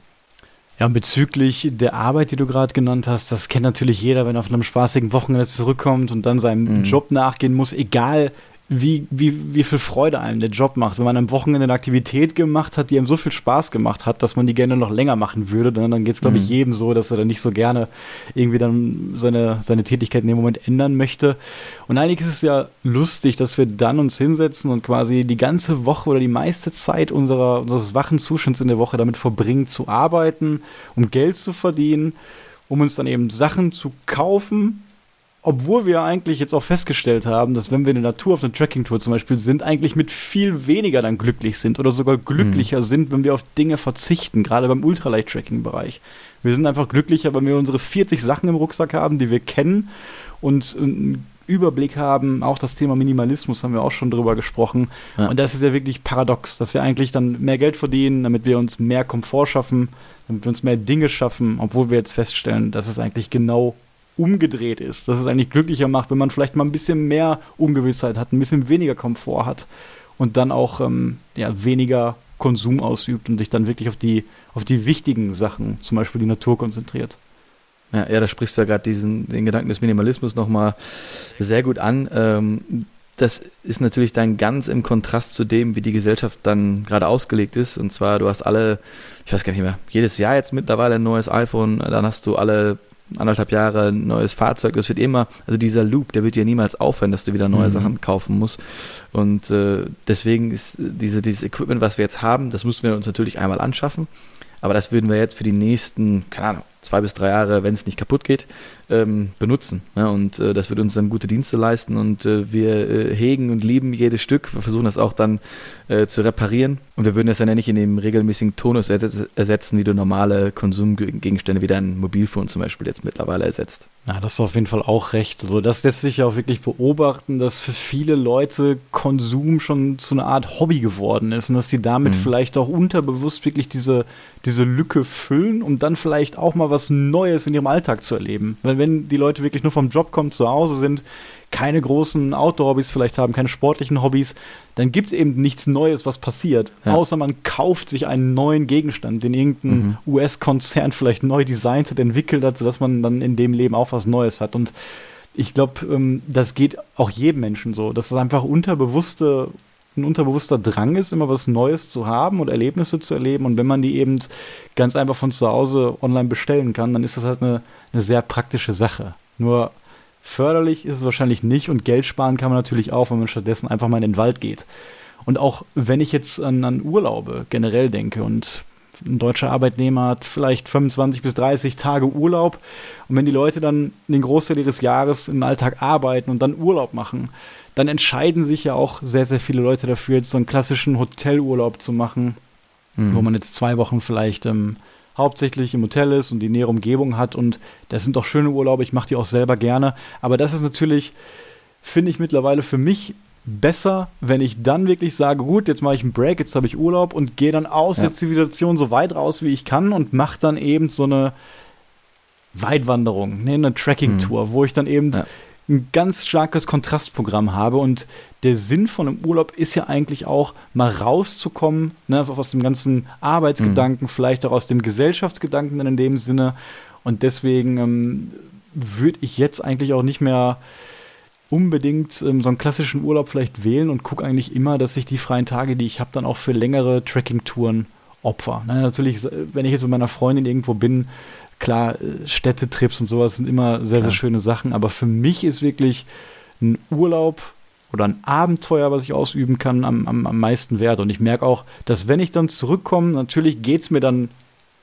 Ja, und bezüglich der Arbeit, die du gerade genannt hast, das kennt natürlich jeder, wenn er auf einem spaßigen Wochenende zurückkommt und dann seinem mhm. Job nachgehen muss, egal wie, wie, wie viel Freude einem der Job macht. Wenn man am Wochenende eine Aktivität gemacht hat, die einem so viel Spaß gemacht hat, dass man die gerne noch länger machen würde, dann, dann geht es, glaube ich, mhm. jedem so, dass er dann nicht so gerne irgendwie dann seine, seine Tätigkeit in dem Moment ändern möchte. Und eigentlich ist es ja lustig, dass wir dann uns hinsetzen und quasi die ganze Woche oder die meiste Zeit unserer, unseres wachen Zustands in der Woche damit verbringen, zu arbeiten, um Geld zu verdienen, um uns dann eben Sachen zu kaufen, obwohl wir eigentlich jetzt auch festgestellt haben, dass wenn wir in der Natur auf einer Trekking-Tour zum Beispiel sind, eigentlich mit viel weniger dann glücklich sind oder sogar glücklicher mhm. sind, wenn wir auf Dinge verzichten, gerade beim Ultralight-Tracking-Bereich. Wir sind einfach glücklicher, wenn wir unsere 40 Sachen im Rucksack haben, die wir kennen und einen Überblick haben. Auch das Thema Minimalismus haben wir auch schon drüber gesprochen. Ja. Und das ist ja wirklich paradox, dass wir eigentlich dann mehr Geld verdienen, damit wir uns mehr Komfort schaffen, damit wir uns mehr Dinge schaffen, obwohl wir jetzt feststellen, dass es eigentlich genau umgedreht ist, dass es eigentlich glücklicher macht, wenn man vielleicht mal ein bisschen mehr Ungewissheit hat, ein bisschen weniger Komfort hat und dann auch ähm, ja, weniger Konsum ausübt und sich dann wirklich auf die, auf die wichtigen Sachen, zum Beispiel die Natur, konzentriert. Ja, ja da sprichst du ja gerade den Gedanken des Minimalismus nochmal sehr gut an. Ähm, das ist natürlich dann ganz im Kontrast zu dem, wie die Gesellschaft dann gerade ausgelegt ist. Und zwar, du hast alle, ich weiß gar nicht mehr, jedes Jahr jetzt mittlerweile ein neues iPhone, dann hast du alle anderthalb Jahre ein neues Fahrzeug. Das wird immer, also dieser Loop, der wird ja niemals aufhören, dass du wieder neue mhm. Sachen kaufen musst. Und äh, deswegen ist diese, dieses Equipment, was wir jetzt haben, das müssen wir uns natürlich einmal anschaffen. Aber das würden wir jetzt für die nächsten, keine Ahnung, zwei bis drei Jahre, wenn es nicht kaputt geht, ähm, benutzen. Ja, und äh, das wird uns dann gute Dienste leisten und äh, wir äh, hegen und lieben jedes Stück. Wir versuchen das auch dann äh, zu reparieren und wir würden das dann ja nicht in dem regelmäßigen Tonus ersetzen, wie du normale Konsumgegenstände wie dein Mobilfon zum Beispiel jetzt mittlerweile ersetzt. Ja, das ist auf jeden Fall auch recht. Also das lässt sich ja auch wirklich beobachten, dass für viele Leute Konsum schon zu einer Art Hobby geworden ist und dass die damit mhm. vielleicht auch unterbewusst wirklich diese, diese Lücke füllen, um dann vielleicht auch mal was Neues in ihrem Alltag zu erleben. Weil wenn die Leute wirklich nur vom Job kommen, zu Hause sind, keine großen Outdoor-Hobbys vielleicht haben, keine sportlichen Hobbys, dann gibt es eben nichts Neues, was passiert. Ja. Außer man kauft sich einen neuen Gegenstand, den irgendein mhm. US-Konzern vielleicht neu designt hat, entwickelt hat, sodass man dann in dem Leben auch was Neues hat. Und ich glaube, ähm, das geht auch jedem Menschen so, dass es einfach unterbewusste ein unterbewusster Drang ist, immer was Neues zu haben und Erlebnisse zu erleben. Und wenn man die eben ganz einfach von zu Hause online bestellen kann, dann ist das halt eine, eine sehr praktische Sache. Nur förderlich ist es wahrscheinlich nicht und Geld sparen kann man natürlich auch, wenn man stattdessen einfach mal in den Wald geht. Und auch wenn ich jetzt an, an Urlaube generell denke und ein deutscher Arbeitnehmer hat vielleicht 25 bis 30 Tage Urlaub. Und wenn die Leute dann den Großteil ihres Jahres im Alltag arbeiten und dann Urlaub machen, dann entscheiden sich ja auch sehr, sehr viele Leute dafür, jetzt so einen klassischen Hotelurlaub zu machen, mhm. wo man jetzt zwei Wochen vielleicht ähm, hauptsächlich im Hotel ist und die nähere Umgebung hat. Und das sind doch schöne Urlaube, ich mache die auch selber gerne. Aber das ist natürlich, finde ich mittlerweile für mich besser, wenn ich dann wirklich sage, gut, jetzt mache ich einen Break, jetzt habe ich Urlaub und gehe dann aus ja. der Zivilisation so weit raus, wie ich kann und mache dann eben so eine Weitwanderung, ne, eine Tracking-Tour, mhm. wo ich dann eben ja. Ein ganz starkes Kontrastprogramm habe und der Sinn von einem Urlaub ist ja eigentlich auch, mal rauszukommen, ne, aus dem ganzen Arbeitsgedanken, mhm. vielleicht auch aus dem Gesellschaftsgedanken in dem Sinne und deswegen ähm, würde ich jetzt eigentlich auch nicht mehr unbedingt ähm, so einen klassischen Urlaub vielleicht wählen und gucke eigentlich immer, dass ich die freien Tage, die ich habe, dann auch für längere Trekking-Touren opfer. Ne, natürlich, wenn ich jetzt mit meiner Freundin irgendwo bin, klar, äh, Städtetrips und sowas sind immer sehr, klar. sehr schöne Sachen, aber für mich ist wirklich ein Urlaub oder ein Abenteuer, was ich ausüben kann, am, am, am meisten wert. Und ich merke auch, dass wenn ich dann zurückkomme, natürlich geht es mir dann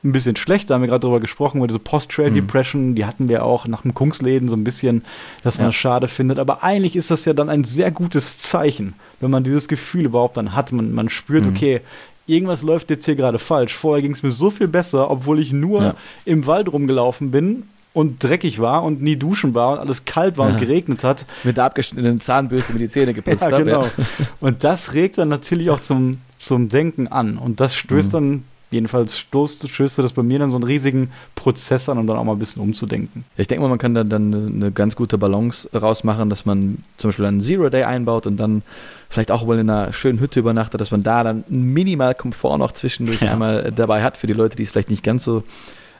ein bisschen schlecht. Da haben wir gerade drüber gesprochen, über diese Post-Trade-Depression, mhm. die hatten wir auch nach dem Kungsläden so ein bisschen, dass man ja. schade findet. Aber eigentlich ist das ja dann ein sehr gutes Zeichen, wenn man dieses Gefühl überhaupt dann hat. Man, man spürt, mhm. okay, irgendwas läuft jetzt hier gerade falsch. Vorher ging es mir so viel besser, obwohl ich nur ja. im Wald rumgelaufen bin und dreckig war und nie duschen war und alles kalt war ja. und geregnet hat. Mit der abgeschnittenen Zahnbürste mit die Zähne geputzt ja, genau. Ja. Und das regt dann natürlich auch zum, zum Denken an. Und das stößt mhm. dann Jedenfalls stoßt, stößt das bei mir dann so einen riesigen Prozess an, um dann auch mal ein bisschen umzudenken. Ich denke mal, man kann da dann eine ganz gute Balance rausmachen, dass man zum Beispiel einen Zero-Day einbaut und dann vielleicht auch wohl in einer schönen Hütte übernachtet, dass man da dann minimal Komfort noch zwischendurch ja. einmal dabei hat für die Leute, die es vielleicht nicht ganz so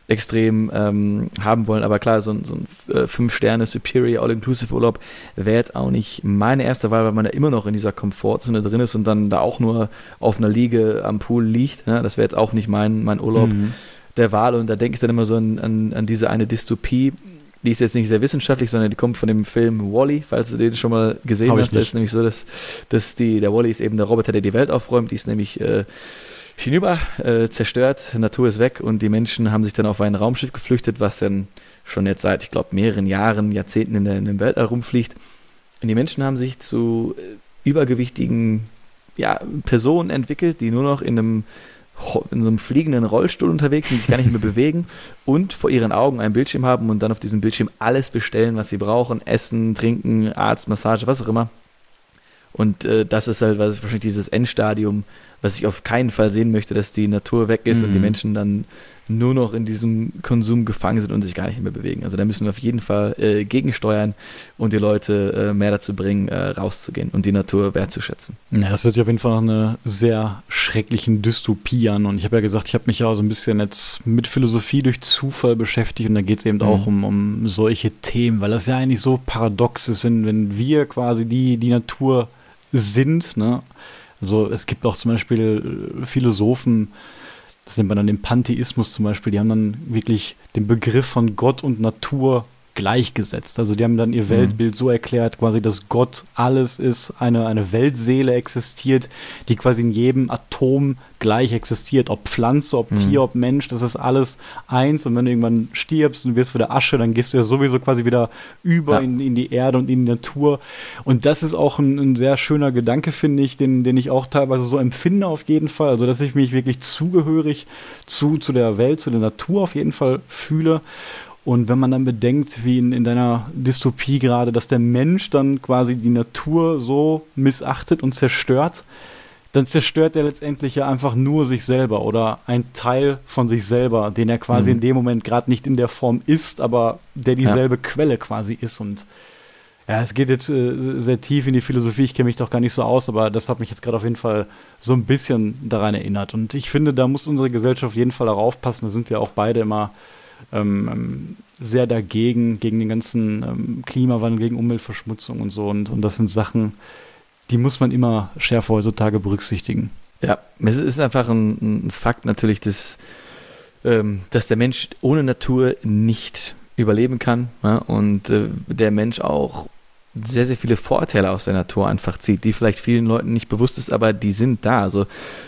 extrem ähm, haben wollen. Aber klar, so, ein, so ein äh, 5-Sterne-Superior All-Inclusive-Urlaub wäre jetzt auch nicht meine erste Wahl, weil man ja immer noch in dieser Komfortzone drin ist und dann da auch nur auf einer Liege am Pool liegt. Ja, das wäre jetzt auch nicht mein, mein Urlaub mhm. der Wahl. Und da denke ich dann immer so an, an, an diese eine Dystopie, die ist jetzt nicht sehr wissenschaftlich, sondern die kommt von dem Film Wally, falls du den schon mal gesehen Hab hast. Da ist nämlich so, dass, dass die, der Wally ist eben der Roboter, der die Welt aufräumt. Die ist nämlich äh, hinüber, äh, zerstört, Natur ist weg und die Menschen haben sich dann auf ein Raumschiff geflüchtet, was dann schon jetzt seit, ich glaube, mehreren Jahren, Jahrzehnten in, der, in dem Weltall rumfliegt. Und die Menschen haben sich zu äh, übergewichtigen ja, Personen entwickelt, die nur noch in einem in so einem fliegenden Rollstuhl unterwegs sind, sich gar nicht mehr bewegen und vor ihren Augen einen Bildschirm haben und dann auf diesem Bildschirm alles bestellen, was sie brauchen, Essen, Trinken, Arzt, Massage, was auch immer. Und äh, das ist halt was, wahrscheinlich dieses Endstadium, was ich auf keinen Fall sehen möchte, dass die Natur weg ist mhm. und die mhm. Menschen dann nur noch in diesem Konsum gefangen sind und sich gar nicht mehr bewegen. Also da müssen wir auf jeden Fall äh, gegensteuern und die Leute äh, mehr dazu bringen, äh, rauszugehen und die Natur wertzuschätzen. Ja, das hört sich auf jeden Fall nach einer sehr schrecklichen Dystopie an. Und ich habe ja gesagt, ich habe mich ja so ein bisschen jetzt mit Philosophie durch Zufall beschäftigt und da geht es eben mhm. auch um, um solche Themen, weil das ja eigentlich so paradox ist, wenn, wenn wir quasi die, die Natur sind. Ne? Also es gibt auch zum Beispiel äh, Philosophen, das nennt man dann den Pantheismus zum Beispiel, die haben dann wirklich den Begriff von Gott und Natur gleichgesetzt. Also die haben dann ihr mhm. Weltbild so erklärt, quasi, dass Gott alles ist, eine, eine Weltseele existiert, die quasi in jedem Atom gleich existiert, ob Pflanze, ob mhm. Tier, ob Mensch, das ist alles eins und wenn du irgendwann stirbst und wirst wieder Asche, dann gehst du ja sowieso quasi wieder über ja. in, in die Erde und in die Natur und das ist auch ein, ein sehr schöner Gedanke, finde ich, den, den ich auch teilweise so empfinde auf jeden Fall, also dass ich mich wirklich zugehörig zu, zu der Welt, zu der Natur auf jeden Fall fühle und wenn man dann bedenkt, wie in, in deiner Dystopie gerade, dass der Mensch dann quasi die Natur so missachtet und zerstört, dann zerstört er letztendlich ja einfach nur sich selber oder ein Teil von sich selber, den er quasi mhm. in dem Moment gerade nicht in der Form ist, aber der dieselbe ja. Quelle quasi ist. Und ja, es geht jetzt äh, sehr tief in die Philosophie, ich kenne mich doch gar nicht so aus, aber das hat mich jetzt gerade auf jeden Fall so ein bisschen daran erinnert. Und ich finde, da muss unsere Gesellschaft auf jeden Fall darauf passen, da sind wir auch beide immer ähm, ähm, sehr dagegen, gegen den ganzen ähm, Klimawandel, gegen Umweltverschmutzung und so. Und, und das sind Sachen, die muss man immer schärfer heutzutage berücksichtigen. Ja, es ist einfach ein, ein Fakt natürlich, dass, ähm, dass der Mensch ohne Natur nicht überleben kann ja? und äh, der Mensch auch sehr, sehr viele Vorteile aus der Natur einfach zieht, die vielleicht vielen Leuten nicht bewusst ist, aber die sind da. Also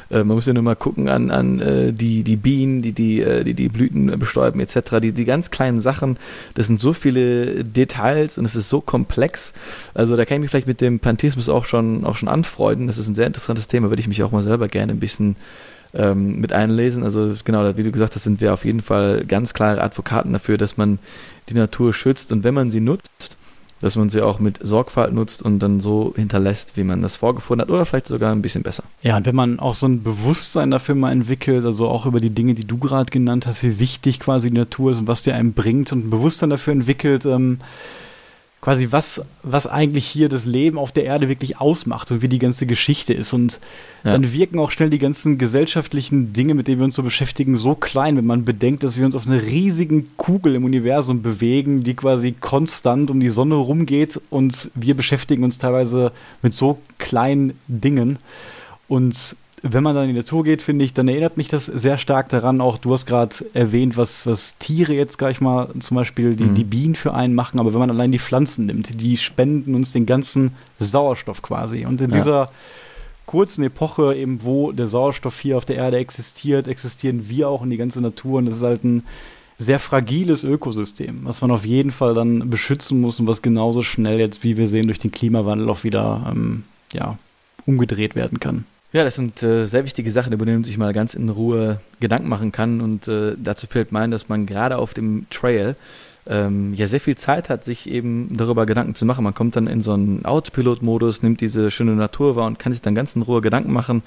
äh, man muss ja nur mal gucken an, an äh, die, die Bienen, die die, äh, die die Blüten bestäuben etc. Die, die ganz kleinen Sachen, das sind so viele Details und es ist so komplex. Also da kann ich mich vielleicht mit dem Pantheismus auch schon, auch schon anfreunden. Das ist ein sehr interessantes Thema, würde ich mich auch mal selber gerne ein bisschen ähm, mit einlesen. Also genau, wie du gesagt hast, sind wir auf jeden Fall ganz klare Advokaten dafür, dass man die Natur schützt und wenn man sie nutzt, dass man sie auch mit Sorgfalt nutzt und dann so hinterlässt, wie man das vorgefunden hat oder vielleicht sogar ein bisschen besser. Ja, und wenn man auch so ein Bewusstsein dafür mal entwickelt, also auch über die Dinge, die du gerade genannt hast, wie wichtig quasi die Natur ist und was dir einem bringt und ein Bewusstsein dafür entwickelt, ähm, quasi was, was eigentlich hier das Leben auf der Erde wirklich ausmacht und wie die ganze Geschichte ist. Und ja. dann wirken auch schnell die ganzen gesellschaftlichen Dinge, mit denen wir uns so beschäftigen, so klein, wenn man bedenkt, dass wir uns auf einer riesigen Kugel im Universum bewegen, die quasi konstant um die Sonne rumgeht und wir beschäftigen uns teilweise mit so kleinen Dingen. Und wenn man dann in die Natur geht, finde ich, dann erinnert mich das sehr stark daran. Auch du hast gerade erwähnt, was, was Tiere jetzt gleich mal zum Beispiel die, mhm. die Bienen für einen machen. Aber wenn man allein die Pflanzen nimmt, die spenden uns den ganzen Sauerstoff quasi. Und in ja. dieser kurzen Epoche, eben wo der Sauerstoff hier auf der Erde existiert, existieren wir auch in die ganze Natur. Und das ist halt ein sehr fragiles Ökosystem, was man auf jeden Fall dann beschützen muss und was genauso schnell jetzt, wie wir sehen, durch den Klimawandel auch wieder ähm, ja, umgedreht werden kann. Ja, das sind äh, sehr wichtige Sachen, über die man sich mal ganz in Ruhe Gedanken machen kann. Und äh, dazu fällt mein, dass man gerade auf dem Trail ähm, ja sehr viel Zeit hat, sich eben darüber Gedanken zu machen. Man kommt dann in so einen Autopilot-Modus, nimmt diese schöne Natur wahr und kann sich dann ganz in Ruhe Gedanken machen,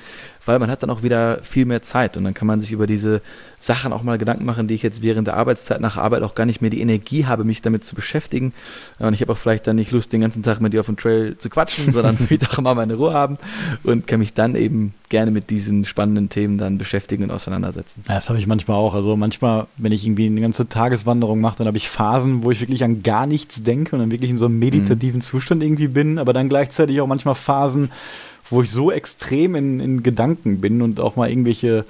weil man hat dann auch wieder viel mehr Zeit und dann kann man sich über diese Sachen auch mal Gedanken machen, die ich jetzt während der Arbeitszeit nach Arbeit auch gar nicht mehr die Energie habe, mich damit zu beschäftigen. Und ich habe auch vielleicht dann nicht Lust, den ganzen Tag mit dir auf dem Trail zu quatschen, sondern will auch mal meine Ruhe haben und kann mich dann eben gerne mit diesen spannenden Themen dann beschäftigen und auseinandersetzen. Ja, das habe ich manchmal auch. Also manchmal, wenn ich irgendwie eine ganze Tageswanderung mache, dann habe ich Phasen, wo ich wirklich an gar nichts denke und dann wirklich in so einem meditativen mhm. Zustand irgendwie bin, aber dann gleichzeitig auch manchmal Phasen, wo ich so extrem in, in Gedanken bin und auch mal irgendwelche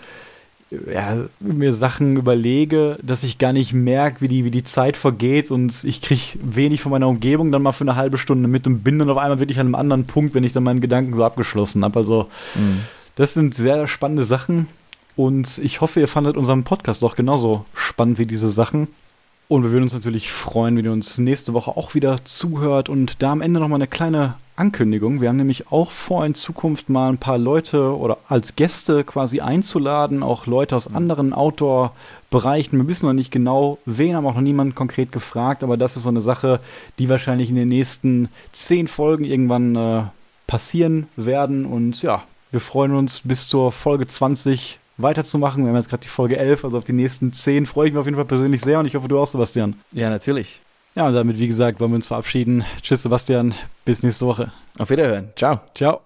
ja, mir Sachen überlege, dass ich gar nicht merke, wie die, wie die Zeit vergeht und ich kriege wenig von meiner Umgebung dann mal für eine halbe Stunde mit und bin dann auf einmal wirklich an einem anderen Punkt, wenn ich dann meinen Gedanken so abgeschlossen habe. Also mhm. das sind sehr spannende Sachen und ich hoffe, ihr fandet unseren Podcast auch genauso spannend wie diese Sachen. Und wir würden uns natürlich freuen, wenn ihr uns nächste Woche auch wieder zuhört und da am Ende nochmal eine kleine Ankündigung. Wir haben nämlich auch vor, in Zukunft mal ein paar Leute oder als Gäste quasi einzuladen, auch Leute aus anderen Outdoor-Bereichen. Wir wissen noch nicht genau, wen, haben auch noch niemand konkret gefragt, aber das ist so eine Sache, die wahrscheinlich in den nächsten zehn Folgen irgendwann äh, passieren werden. Und ja, wir freuen uns bis zur Folge 20 weiterzumachen. Wir haben jetzt gerade die Folge 11, also auf die nächsten 10 freue ich mich auf jeden Fall persönlich sehr und ich hoffe, du auch, Sebastian. Ja, natürlich. Ja, und damit, wie gesagt, wollen wir uns verabschieden. Tschüss, Sebastian. Bis nächste Woche. Auf Wiederhören. Ciao. Ciao.